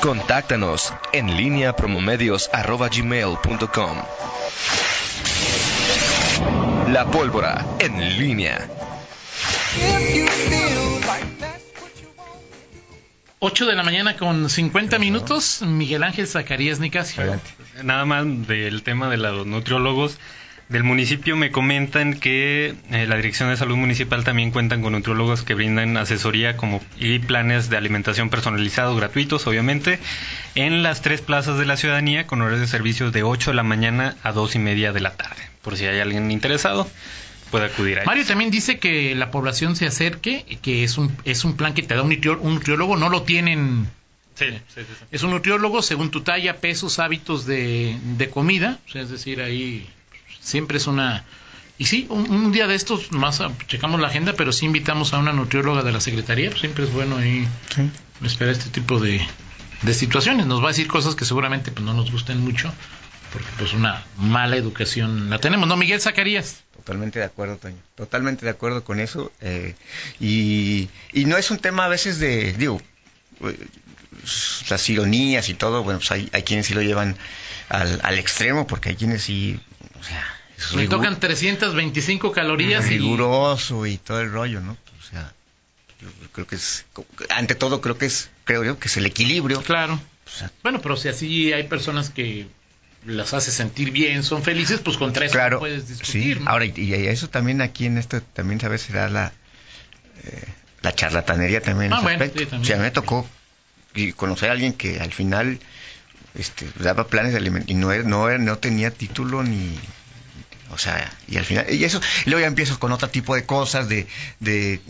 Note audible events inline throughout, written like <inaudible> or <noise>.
Contáctanos en línea promomedios.com. La pólvora en línea. 8 de la mañana con 50 minutos, Miguel Ángel Zacarías Nicasio. Nada más del tema de los nutriólogos. Del municipio me comentan que eh, la Dirección de Salud Municipal también cuentan con nutriólogos que brindan asesoría como y planes de alimentación personalizados gratuitos, obviamente, en las tres plazas de la ciudadanía con horarios de servicio de 8 de la mañana a 2 y media de la tarde. Por si hay alguien interesado, puede acudir a Mario también dice que la población se acerque, que es un, es un plan que te da un, nutriólogo, no lo tienen... Sí, sí, sí, Es un nutriólogo según tu talla, pesos, hábitos de, de comida, o sea, es decir, ahí siempre es una... Y sí, un, día de estos más checamos la agenda, pero sí invitamos a una nutrióloga de la Secretaría, pues siempre es bueno ahí esperar este tipo de, de situaciones. Nos va a decir cosas que seguramente pues, no nos gusten mucho, porque pues una mala educación la tenemos, ¿no, Miguel Zacarías? Totalmente de acuerdo, Toño. Totalmente de acuerdo con eso. Eh, y, y, no es un tema a veces de, digo, eh, las ironías y todo, bueno, pues hay, hay quienes sí lo llevan al, al extremo, porque hay quienes sí, o sea... Me tocan 325 calorías. Riguroso y... y todo el rollo, ¿no? O sea, yo creo que es, ante todo creo que es, creo yo, que es el equilibrio. Claro. bueno, pero si así hay personas que las hace sentir bien, son felices, pues contra eso claro, puedes discutir. Sí. Ahora, y, eso también aquí en esto, también sabes, será la, eh, la charlatanería también. Ah, bueno, sí, también. O sea, me tocó conocer a alguien que al final este, daba planes de alimentación y no, no, no tenía título ni, o sea, y al final, y eso, y luego ya empiezo con otro tipo de cosas, de, de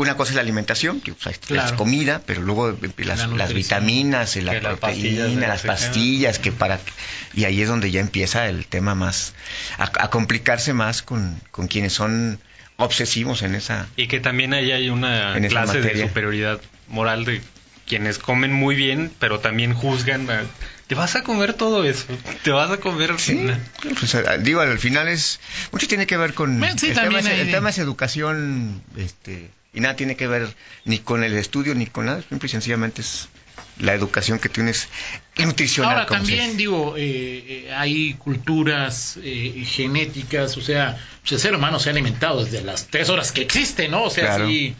una cosa es la alimentación, que es comida, pero luego las, las vitaminas, la proteína, las pastillas, que para y ahí es donde ya empieza el tema más a, complicarse más con, con, quienes son obsesivos en esa y que también ahí hay una clase de superioridad moral de quienes comen muy bien, pero también juzgan te vas a comer todo eso, te vas a comer sí, pues, digo al final es mucho tiene que ver con el, tema es, el tema es educación este y nada tiene que ver ni con el estudio ni con nada, simple y sencillamente es la educación que tienes nutricional. Ahora también digo, eh, eh, hay culturas eh, genéticas, o sea, pues, el ser humano se ha alimentado desde las tres horas que existe, ¿no? O sea, si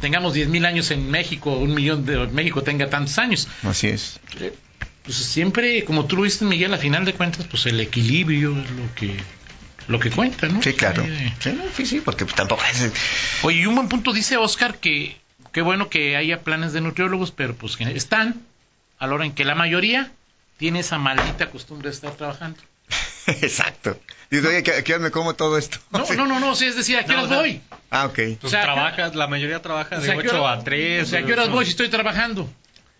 tengamos diez mil años en México, un millón de México tenga tantos años. Así es. pues siempre, como tú lo viste, Miguel, a final de cuentas, pues el equilibrio es lo que lo que cuenta, ¿no? Sí, claro. Sí, sí, porque tampoco es... Oye, y un buen punto dice Oscar que qué bueno que haya planes de nutriólogos, pero pues que están a la hora en que la mayoría tiene esa maldita costumbre de estar trabajando. <laughs> Exacto. Dice, oye, ¿a qué me como todo esto? No, <laughs> no, no, no, sí, es decir, ¿a qué horas voy? Ah, ok. o sea, trabajas, la mayoría trabaja de 8 a 3. O sea, ¿a qué horas voy si estoy trabajando?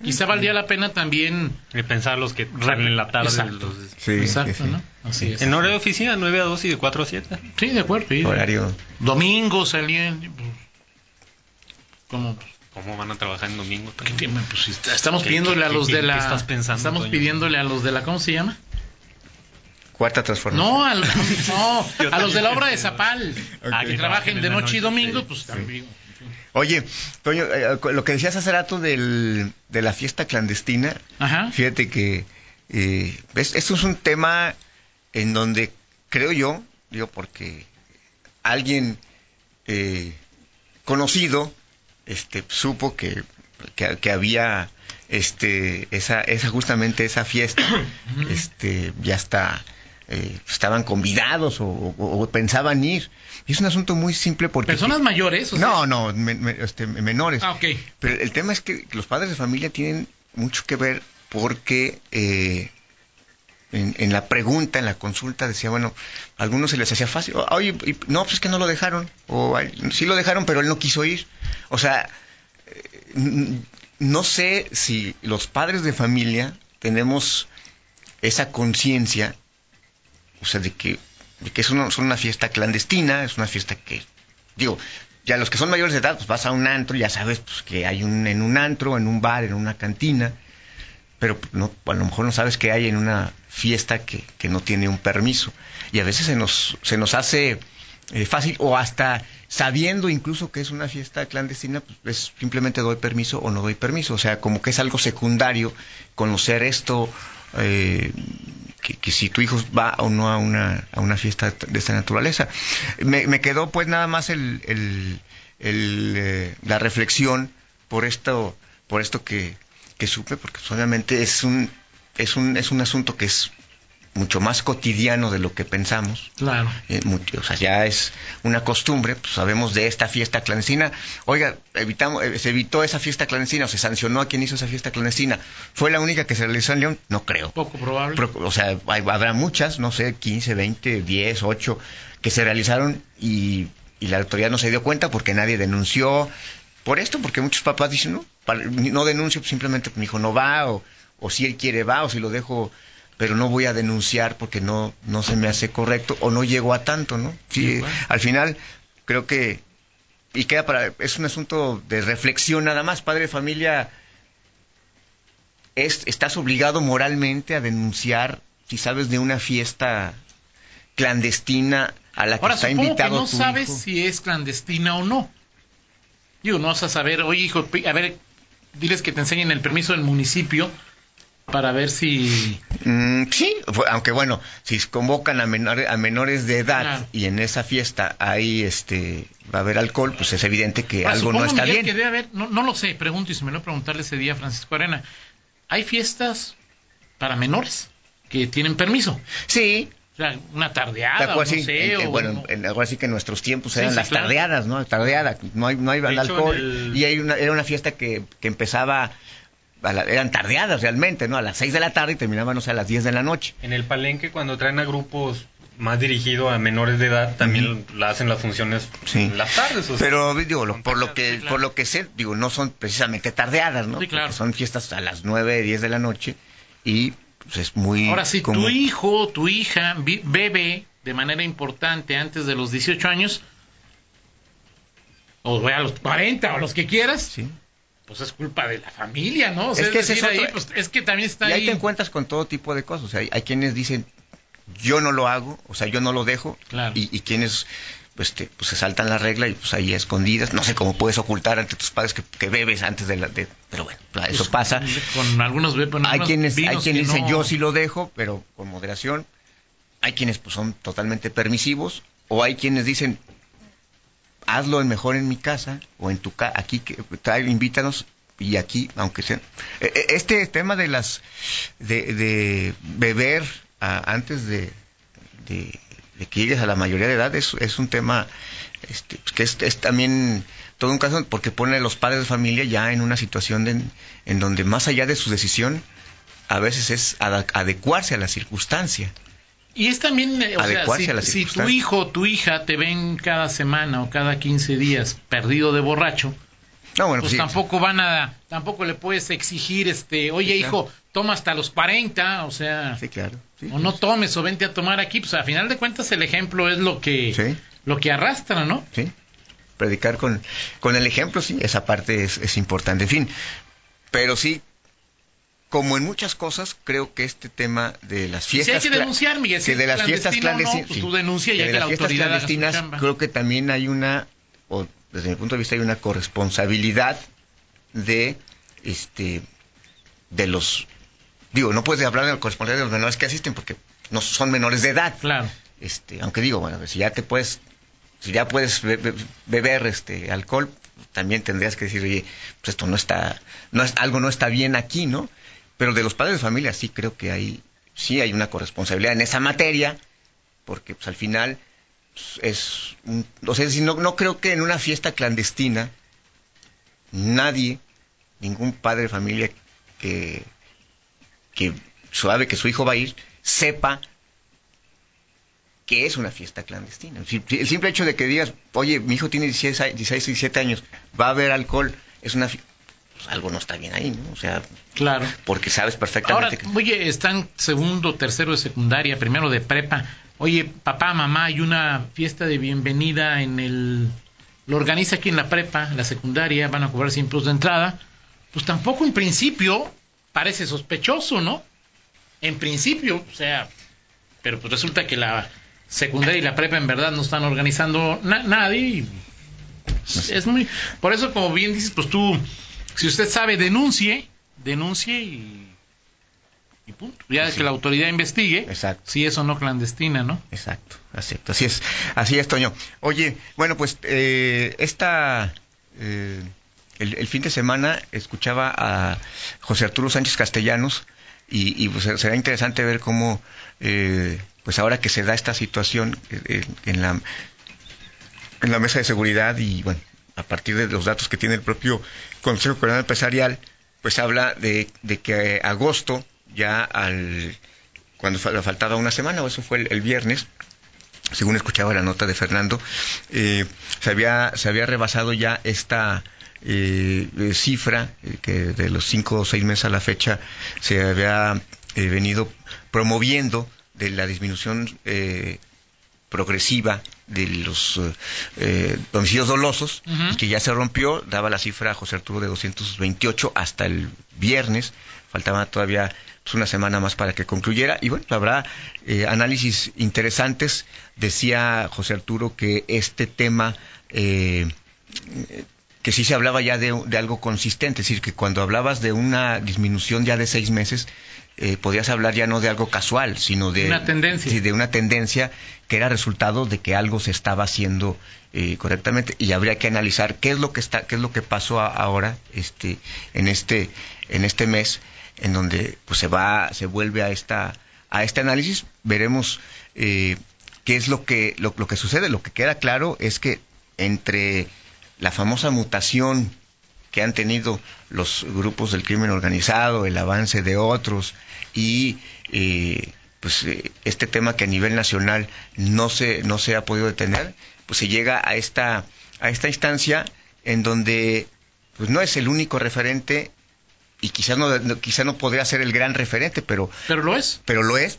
Quizá valdría la pena también... Y pensar los que salen en la tarde. Exacto, sí, Exacto ¿no? Así es. En hora de oficina, 9 a 2 y de 4 a 7. Sí, de acuerdo. Sí. Horario. Domingo salían... Pues, ¿Cómo? ¿Cómo van a trabajar en domingo? Pues, estamos pidiéndole a los de la... estás pensando, estamos pidiéndole a los de la... ¿Cómo se llama? Cuarta transformación. No, al, no <laughs> a los de la obra de Zapal. A que trabajen de noche y domingo, pues también... Oye, Toño, eh, lo que decías hace rato del, de la fiesta clandestina, fíjate que eh, esto es un tema en donde creo yo, digo porque alguien eh, conocido este, supo que, que, había este, esa, esa, justamente esa fiesta, <coughs> este, ya está eh, estaban convidados o, pensaban ir. Y es un asunto muy simple porque... ¿Personas mayores? no, no, este, menores. Ah, ok. Pero el tema es que los padres de familia tienen mucho que ver porque eh, en, la pregunta, en la consulta, decía, bueno, a algunos se les hacía fácil. Oye, no, pues es que no lo dejaron. O sí lo dejaron, pero él no quiso ir. O sea, eh, no sé si los padres de familia tenemos esa conciencia o sea, de que, que es una, una fiesta clandestina, es una fiesta que, digo, ya los que son mayores de edad, pues vas a un antro, ya sabes pues, que hay un, en un antro, en un bar, en una cantina, pero no, a lo mejor no sabes qué hay en una fiesta que, que no tiene un permiso. Y a veces se nos, se nos hace eh, fácil o hasta sabiendo incluso que es una fiesta clandestina, pues es, simplemente doy permiso o no doy permiso. O sea, como que es algo secundario conocer esto, eh, que, si tu hijo va o no a una, a una fiesta de esta naturaleza. Me, quedó pues nada más el, el, el la reflexión por esto, por esto que, que supe, porque pues, obviamente es un, es un, es un asunto que es mucho más cotidiano de lo que pensamos. Claro. Eh, o sea, ya es una costumbre, pues sabemos de esta fiesta clandestina. Oiga, evitamos, eh, se evitó esa fiesta clandestina o se sancionó a quien hizo esa fiesta clandestina. ¿Fue la única que se realizó en León? No creo. Poco probable. o sea, habrá muchas, no sé, 15, 20, 10, 8, que se realizaron y, y la autoridad no se dio cuenta porque nadie denunció. Por esto, porque muchos papás dicen, no, no denuncio, pues simplemente mi hijo no va, o, o si él quiere va, o si lo dejo pero no voy a denunciar porque no, no se me hace correcto o no llego a tanto, ¿no? Sí, al final creo que, y queda para, es un asunto de reflexión nada más, padre de familia, es, estás obligado moralmente a denunciar si sabes de una fiesta clandestina a la que está invitado que no sabes si es clandestina o no. Digo, no vas a saber, oye hijo, a ver, diles que te enseñen el permiso del municipio para ver si... Mm, sí, aunque bueno, si convocan a, menores, a menores de edad y en esa fiesta hay este va a haber alcohol, pues es evidente que algo no está bien. Que debe no, no, lo sé, pregunto y se me lo preguntarle ese día Francisco Arena. ¿Hay fiestas para menores que tienen permiso? Sí, una tardeada, no sé, bueno, en, algo así que en nuestros tiempos eran las tardeadas, ¿no? Tardeada, no hay, no hay alcohol. Y hay una, era una fiesta que, que empezaba eran tardeadas realmente, ¿no? A las 6 de la tarde y terminaban, o sea, a las 10 de la noche. En el palenque, cuando traen a grupos más dirigidos a menores de edad, también la hacen las funciones en las tardes. Pero, digo, por, lo que, por lo que sé, digo, no son precisamente tardeadas, ¿no? claro. son fiestas a las 9, 10 de la noche y pues, es muy... Ahora, si tu hijo, tu hija bebe de manera importante antes de los 18 años, o a los 40 o los que quieras, sí pues es culpa de la familia, ¿no? es, que es, ahí, pues, es que también está y ahí. te encuentras con todo tipo de cosas. O sea, hay, quienes dicen, yo no lo hago, o sea, yo no lo dejo. Claro. Y, quienes pues, te, pues se saltan la regla y pues ahí escondidas. No sé cómo puedes ocultar ante tus padres que, bebes antes de la... De, pero bueno, eso pues, pasa. Con algunos bebes... hay quienes, hay quienes dicen, yo sí lo dejo, pero con moderación. Hay quienes pues son totalmente permisivos. O hay quienes dicen, hazlo mejor en mi casa o en tu casa, aquí que invítanos y aquí, aunque sea... E, e, este tema de las... de, beber antes de, de, que llegues a la mayoría de edad es, es un tema este, que es, es, también todo un caso porque pone a los padres de familia ya en una situación en donde más allá de su decisión a veces es adecuarse a la circunstancia. Y es también, eh, o sea, si, si, tu hijo o tu hija te ven cada semana o cada 15 días perdido de borracho, no, bueno, pues tampoco van a, tampoco le puedes exigir, este, oye hijo, toma hasta los 40, o sea, sí, claro, o no tomes o vente a tomar aquí, pues a final de cuentas el ejemplo es lo que, lo que arrastra, ¿no? Sí, predicar con, con el ejemplo, sí, esa parte es, es importante, en fin, pero sí, como en muchas cosas, creo que este tema de las fiestas. Sí hay que denunciar, Miguel. Que de las fiestas clandestinas. No, pues tú denuncia ya que, la autoridad clandestinas, creo que también hay una, o desde mi punto de vista hay una corresponsabilidad de este de los digo no puedes hablar de la corresponsabilidad de los menores que asisten porque no son menores de edad claro este aunque digo bueno si ya te puedes si ya puedes beber este alcohol también tendrías que decir oye pues esto no está no es algo no está bien aquí no pero de los padres de familia sí creo que hay sí hay una corresponsabilidad en esa materia porque pues al final es o sea, no, no creo que en una fiesta clandestina nadie, ningún padre de familia que, que sabe que su hijo va a ir, sepa que es una fiesta clandestina. El simple hecho de que digas, oye, mi hijo tiene 16, 16 17 años, va a haber alcohol, es una pues algo no está bien ahí, ¿no? O sea, claro. porque sabes perfectamente Ahora, oye, están segundo, tercero de secundaria, primero de prepa oye, papá, mamá, hay una fiesta de bienvenida en el... Lo organiza aquí en la prepa, en la secundaria, van a cobrar 100 pesos de entrada. Pues tampoco en principio parece sospechoso, ¿no? En principio, o sea, pero pues resulta que la secundaria y la prepa en verdad no están organizando nadie. Y es muy... Por eso, como bien dices, pues tú, si usted sabe, denuncie, denuncie y y punto. Ya que la autoridad investigue Exacto. si es o no clandestina, ¿no? Exacto, acepto. Así es, así es, Toño. Oye, bueno, pues eh, esta... Eh, el, fin de semana escuchaba a José Arturo Sánchez Castellanos y, pues será interesante ver cómo, eh, pues ahora que se da esta situación eh, en la en la mesa de seguridad y bueno, a partir de los datos que tiene el propio Consejo Coordinador Empresarial, pues habla de, de que agosto ya al cuando faltaba una semana, o eso fue el, viernes, según escuchaba la nota de Fernando, eh, se, había, se había rebasado ya esta eh, cifra eh, que de los cinco o seis meses a la fecha se había venido promoviendo de la disminución progresiva de los homicidios dolosos, que ya se rompió, daba la cifra José Arturo de 228 hasta el viernes, faltaba todavía pues, una semana más para que concluyera. Y bueno, habrá eh, análisis interesantes. Decía José Arturo que este tema, eh, que sí se hablaba ya de, algo consistente, es decir, que cuando hablabas de una disminución ya de seis meses, eh, podías hablar ya no de algo casual, sino de una tendencia. de una tendencia que era resultado de que algo se estaba haciendo correctamente y habría que analizar qué es lo que está, qué es lo que pasó ahora, este, en este, en este mes en donde pues se va, se vuelve a esta, a este análisis, veremos eh, qué es lo que, lo, que sucede. Lo que queda claro es que entre la famosa mutación que han tenido los grupos del crimen organizado, el avance de otros y eh, pues eh, este tema que a nivel nacional no se no se ha podido detener, pues se llega a esta a esta instancia en donde pues no es el único referente y quizás no, quizá no podría ser el gran referente, pero... Pero lo es. Pero lo es,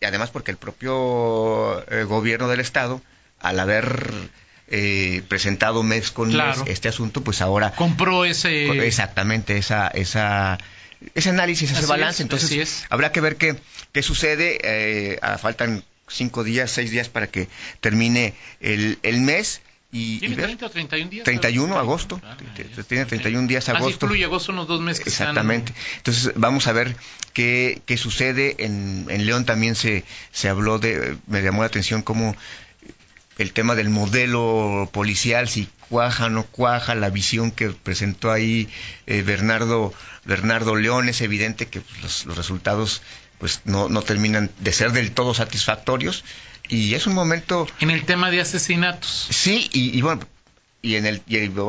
y además porque el propio eh, gobierno del Estado, al haber eh, presentado mes con mes este asunto, pues ahora... Compró ese... Exactamente, esa... esa ese análisis, ese balance, entonces habrá que ver qué, qué sucede. Eh, faltan cinco días, seis días para que termine el, el mes y, ¿Tiene 30 o 31 días? 31 de agosto. Ah, tiene 31 días ah, agosto. Ah, agosto unos dos meses. Exactamente. Entonces vamos a ver qué, qué sucede. En, en León también se, se habló de, me llamó la atención cómo el tema del modelo policial, si cuaja o no cuaja, la visión que presentó ahí eh, Bernardo, Bernardo León, es evidente que los, los resultados pues no, no terminan de ser del todo satisfactorios y es un momento... En el tema de asesinatos. Sí, y, bueno, y en el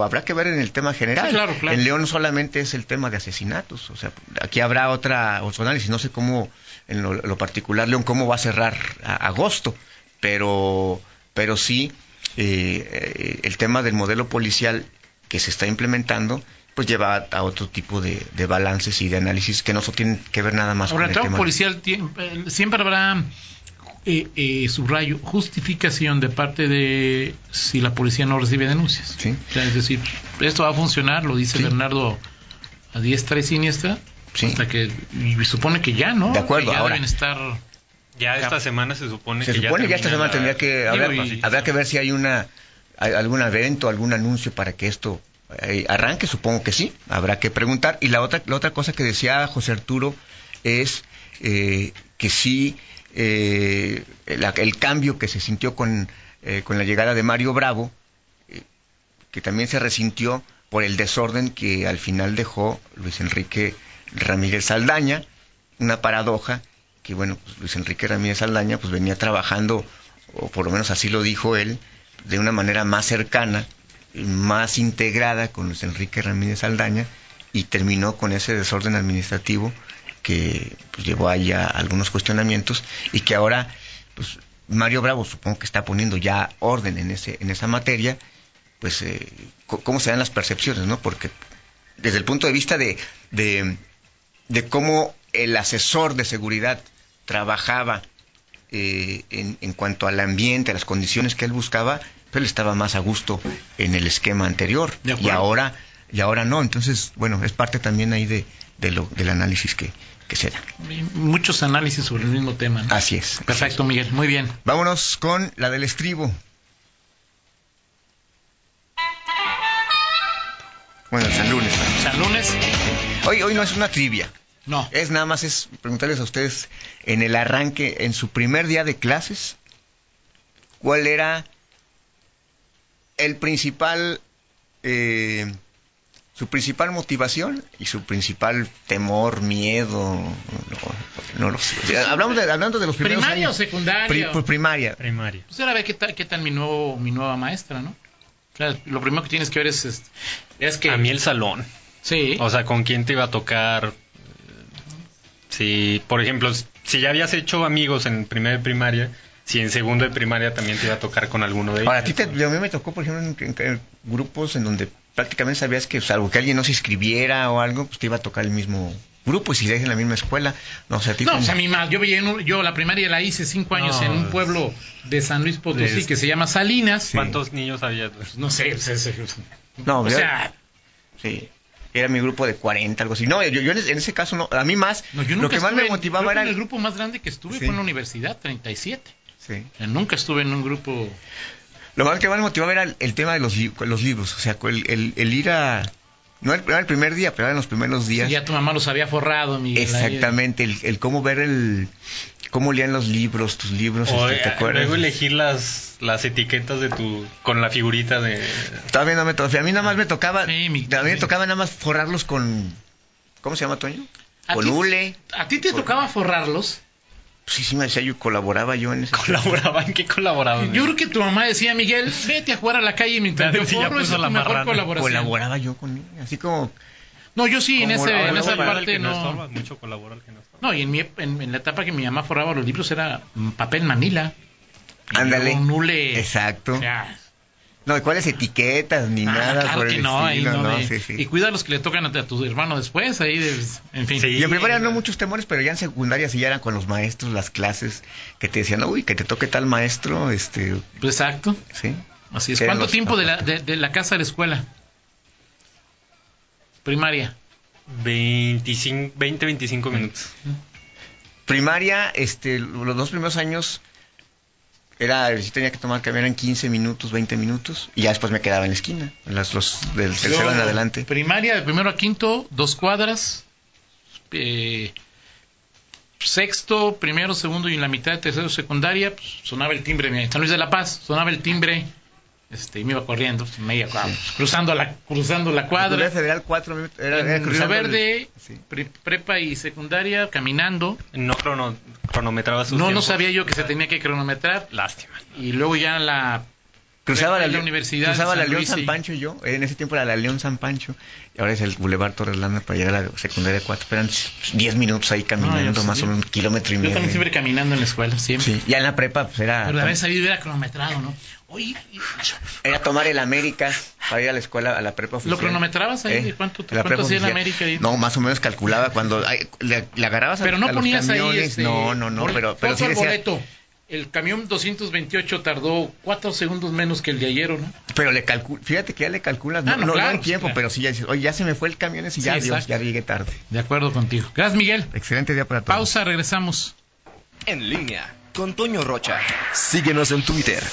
habrá que ver en el tema general. claro, claro. En León solamente es el tema de asesinatos, o sea, aquí habrá otra otro análisis, no sé cómo en lo, particular León cómo va a cerrar agosto, pero pero sí eh, eh, el tema del modelo policial que se está implementando pues lleva a, otro tipo de, balances y de análisis que no tienen que ver nada más con el, tema policial eh, siempre habrá eh, eh, subrayo, justificación de parte de si la policía no recibe denuncias. es decir, esto va a funcionar, lo dice Bernardo a diestra y siniestra, hasta que y supone que ya, ¿no? De acuerdo, ya ahora. deben estar... Ya esta semana se supone se que supone ya, esta semana tendría que habrá, que ver si hay una algún evento, algún anuncio para que esto eh, arranque, supongo que sí, habrá que preguntar. Y la otra la otra cosa que decía José Arturo es eh, que sí eh, el, cambio que se sintió con, eh, con la llegada de Mario Bravo, eh, que también se resintió por el desorden que al final dejó Luis Enrique Ramírez Saldaña, una paradoja que bueno, pues Luis Enrique Ramírez Saldaña pues venía trabajando, o por lo menos así lo dijo él, de una manera más cercana, más integrada con Luis Enrique Ramírez Saldaña y terminó con ese desorden administrativo que pues, llevó ahí a algunos cuestionamientos y que ahora pues, Mario Bravo supongo que está poniendo ya orden en ese en esa materia pues eh, cómo se dan las percepciones no porque desde el punto de vista de, de cómo el asesor de seguridad trabajaba eh, en, en, cuanto al ambiente, a las condiciones que él buscaba, pues él estaba más a gusto en el esquema anterior. Y ahora y ahora no. Entonces, bueno, es parte también ahí de, de lo, del análisis que, que se da. Muchos análisis sobre el mismo tema. ¿no? Así es. Perfecto, Miguel. Muy bien. Vámonos con la del estribo. Bueno, San Lunes. ¿no? San Lunes, Hoy, hoy no es una trivia. No. Es nada más es preguntarles a ustedes en el arranque, en su primer día de clases, cuál era el principal, eh, su principal motivación y su principal temor, miedo, no, no lo sé. Hablamos de, hablando de los primeros ¿Primaria años. o secundaria? Pri- por primaria. Primaria. Pues ahora ve qué tal, qué tal mi, nuevo, mi nueva maestra, ¿no? O sea, lo primero que tienes que ver es, es, es que... A mí el salón. Sí. O sea, con quién te iba a tocar. Si, por ejemplo, si ya habías hecho amigos en primer de primaria, si en segundo de primaria también te iba a tocar con alguno de ellos. Ahora, a ti te, a mí me tocó, por ejemplo, en, en- en grupos en donde prácticamente sabías que, salvo que alguien no se inscribiera o algo, pues te iba a tocar el mismo grupo y si seguías en la misma escuela. No, o sea, a ti No, como- pues a mí más. Yo, yo la primaria la hice cinco años No, en un pueblo de San Luis Potosí es- que se llama Salinas. ¿Cuántos niños había? Pues no sé, es- es- No, o yo- sea, Sí. Era mi grupo de 40, algo así. No, yo, yo en, ese, en ese caso no. A mí más. no, yo lo nunca que más me en- motivaba que era. en el grupo más grande que estuve Sí. fue en la universidad, 37. Sí. O sea, nunca estuve en un grupo... Lo más que más me motivaba era el, el tema de los, los libros. O sea, el, el- el ir a. No era el primer día, pero era en los primeros días. Ya tu mamá los había forrado, Miguel. Exactamente. El, el cómo ver el. Cómo leían los libros, tus libros. O este, ¿Te acuerdas? luego elegir las, las etiquetas de tu con la figurita de Todavía no me tocaba. A mí nada más me tocaba. Sí, mi- a mí me tocaba nada más forrarlos con. ¿Cómo se llama, Toño? ¿A Con ti- hule. ¿A ti te tocaba forrarlos? Sí, sí, me decía yo, colaboraba yo en ese. <laughs> colaboraban, ¿en qué colaboraban? Yo creo que tu mamá decía, Miguel, vete a jugar a la calle mientras te forro, esa es la tu mejor marrana. colaboración. Colaboraba yo con él. Así como. No, yo sí, en, ese, en esa parte que no no. estorba, mucho colabora el que no estorba. No, y en, mi, en, en la etapa que mi mamá forraba los libros era mm, papel manila. Ándale. Exacto. O sea, No, ¿y cuáles etiquetas ni ah, nada claro por que el no, ahí estilo, no, no, de- sí, sí. Y cuida los que le tocan a, a tu hermano después, ahí, de- en fin. Sí. Y en primaria no muchos temores, pero ya en secundaria sí ya eran con los maestros, las clases, que te decían, uy, que te toque tal maestro, este, Pues exacto, sí. así es. ¿Cuánto los- tiempo de la, de, de la casa a la escuela? Primaria. 25, 20, 25 minutos. Primaria, este, los dos primeros años era, sí tenía que tomar que eran 15 minutos, 20 minutos, y ya después me quedaba en la esquina, en las, los del tercero Yo, en adelante. Primaria, de primero a quinto, dos cuadras. eh, sexto, primero, segundo y en la mitad de tercero secundaria, pues, sonaba el timbre. en San Luis de la Paz, sonaba el timbre. Este, y me iba corriendo, pues, media cuadra, pues, cruzando la, cruzando la cuadra. Federal 4 era, era el- Verde, sí. pre- prepa y secundaria, caminando. No crono, cronometraba sus No, no sabía yo que se tenía que cronometrar. Lástima. Y luego ya la Cruzaba la, y Universidad cruzaba la San León Luis San y- Pancho yo. En ese tiempo era la León San Pancho. Y ahora es el Boulevard Torres Landa para llegar a la secundaria 4. Eran 10 minutos ahí caminando, yo- más o yo- menos un kilómetro y Yo medio. también siempre caminando en la escuela, siempre. Sí, ya en la prepa pues era, Pero de haber sabido era cronometrado, ¿no? Oye, era tomar el América para ir a la escuela, a la prepa oficial. ¿Lo cronometrabas ahí? ¿Eh? ¿De cuánto, la cuánto hacía el. América ahí? No, más o menos calculaba cuando ay, le, le agarrabas a, Pero no a los ponías ahí este, No, no, no, pero, pero sí decía... boleto. El camión 228 tardó cuatro segundos menos que el de ayer, ¿o ¿no? Pero le calcul, fíjate que ya le calculas, no, Ah, no, no, no claro, en tiempo, claro. pero sí ya dices, oye, ya se me fue el camión y ya, Sí, Dios, ya llegué tarde. De acuerdo contigo. Gracias, Miguel. Excelente día para todos. Pausa, regresamos. En línea con Toño Rocha. Síguenos en Twitter,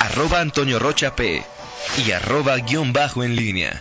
arroba Antonio Rocha P y arroba guion bajo en línea.